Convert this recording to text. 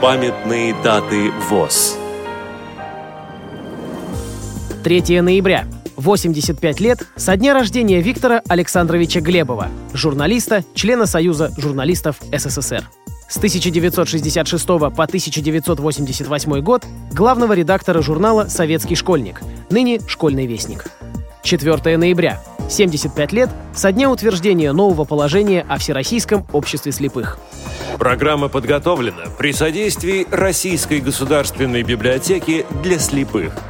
Памятные даты ВОЗ. 3 ноября. 85 лет со дня рождения Виктора Александровича Глебова, журналиста, члена Союза журналистов СССР. С 1966 по 1988 год главного редактора журнала «Советский школьник», ныне «Школьный вестник». 4 ноября. 75 лет со дня утверждения нового положения о Всероссийском обществе слепых. Программа подготовлена при содействии Российской государственной библиотеки для слепых –